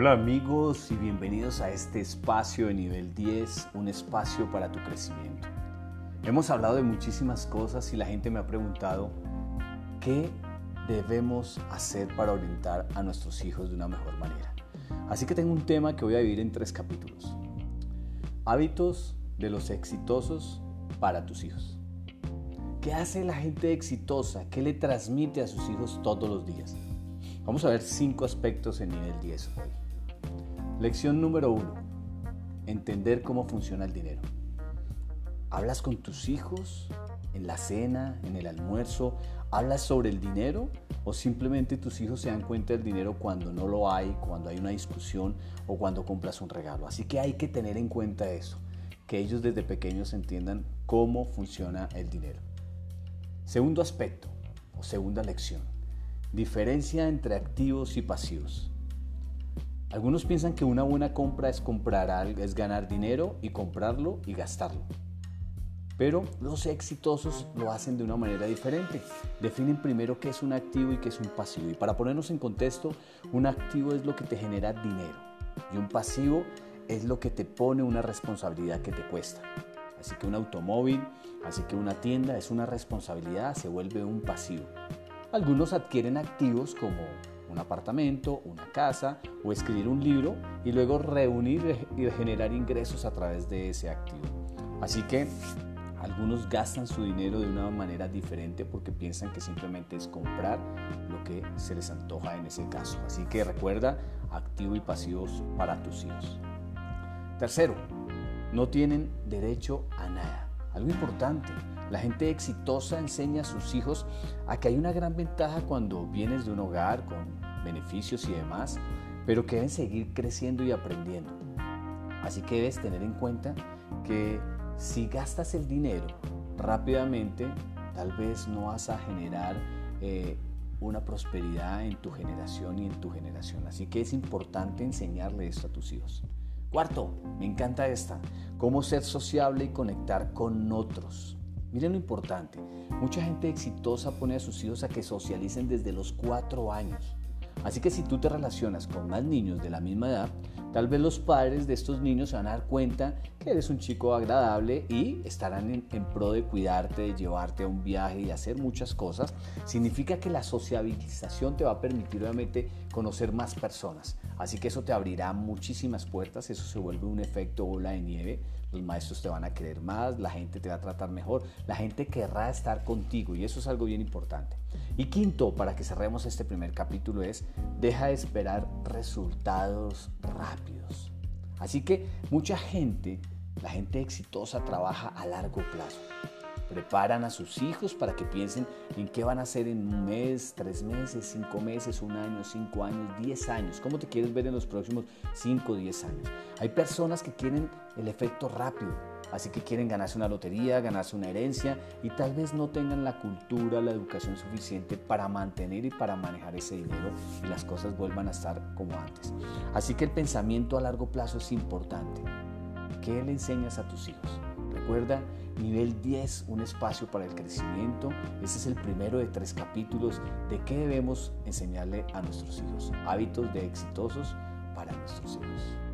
Hola amigos y bienvenidos a este espacio de nivel 10, un espacio para tu crecimiento. Hemos hablado de muchísimas cosas y la gente me ha preguntado qué debemos hacer para orientar a nuestros hijos de una mejor manera. Así que tengo un tema que voy a dividir en tres capítulos. Hábitos de los exitosos para tus hijos. ¿Qué hace la gente exitosa? ¿Qué le transmite a sus hijos todos los días? Vamos a ver cinco aspectos en nivel 10 hoy. Lección número uno. Entender cómo funciona el dinero. ¿Hablas con tus hijos en la cena, en el almuerzo? ¿Hablas sobre el dinero? ¿O simplemente tus hijos se dan cuenta del dinero cuando no lo hay, cuando hay una discusión o cuando compras un regalo? Así que hay que tener en cuenta eso, que ellos desde pequeños entiendan cómo funciona el dinero. Segundo aspecto o segunda lección Diferencia entre activos y pasivos. Algunos piensan que una buena compra es comprar es ganar dinero y comprarlo y gastarlo. Pero los exitosos lo hacen de una manera diferente. Definen primero qué es un activo y qué es un pasivo. Y para ponernos en contexto, un activo es lo que te genera dinero y un pasivo es lo que te pone una responsabilidad que te cuesta. Así que un automóvil, así que una tienda es una responsabilidad, se vuelve un pasivo. Algunos adquieren activos como un apartamento, una casa o escribir un libro y luego reunir y generar ingresos a través de ese activo. Así que algunos gastan su dinero de una manera diferente porque piensan que simplemente es comprar lo que se les antoja en ese caso. Así que recuerda, activo y pasivos para tus hijos. Tercero, no tienen derecho a nada. Algo importante, la gente exitosa enseña a sus hijos a que hay una gran ventaja cuando vienes de un hogar con beneficios y demás, pero que deben seguir creciendo y aprendiendo. Así que debes tener en cuenta que si gastas el dinero rápidamente, tal vez no vas a generar eh, una prosperidad en tu generación y en tu generación. Así que es importante enseñarle esto a tus hijos. Cuarto, me encanta esta, cómo ser sociable y conectar con otros. Miren lo importante, mucha gente exitosa pone a sus hijos a que socialicen desde los cuatro años. Así que si tú te relacionas con más niños de la misma edad, tal vez los padres de estos niños se van a dar cuenta que eres un chico agradable y estarán en, pro de cuidarte, de llevarte a un viaje y hacer muchas cosas. Significa que la sociabilización te va a permitir obviamente conocer más personas. Así que eso te abrirá muchísimas puertas, eso se vuelve un efecto bola de nieve. Los maestros te van a querer más, la gente te va a tratar mejor, la gente querrá estar contigo y eso es algo bien importante. Y quinto, para que cerremos este primer capítulo, es deja de esperar resultados rápidos. Así que mucha gente, la gente exitosa, trabaja a largo plazo. Preparan a sus hijos para que piensen en qué van a hacer en un mes, tres meses, cinco meses, un año, cinco años, diez años. ¿Cómo te quieres ver en los próximos cinco o diez años? Hay personas que quieren el efecto rápido Así que quieren ganarse una lotería, ganarse una herencia y tal vez no tengan la cultura, la educación suficiente para mantener y para manejar ese dinero y las cosas vuelvan a estar como antes. Así que el pensamiento a largo plazo es importante. ¿Qué le enseñas a tus hijos? Recuerda, nivel 10, un espacio para el crecimiento. Este es el primero de tres capítulos de qué debemos enseñarle a nuestros hijos. Hábitos de exitosos para nuestros hijos.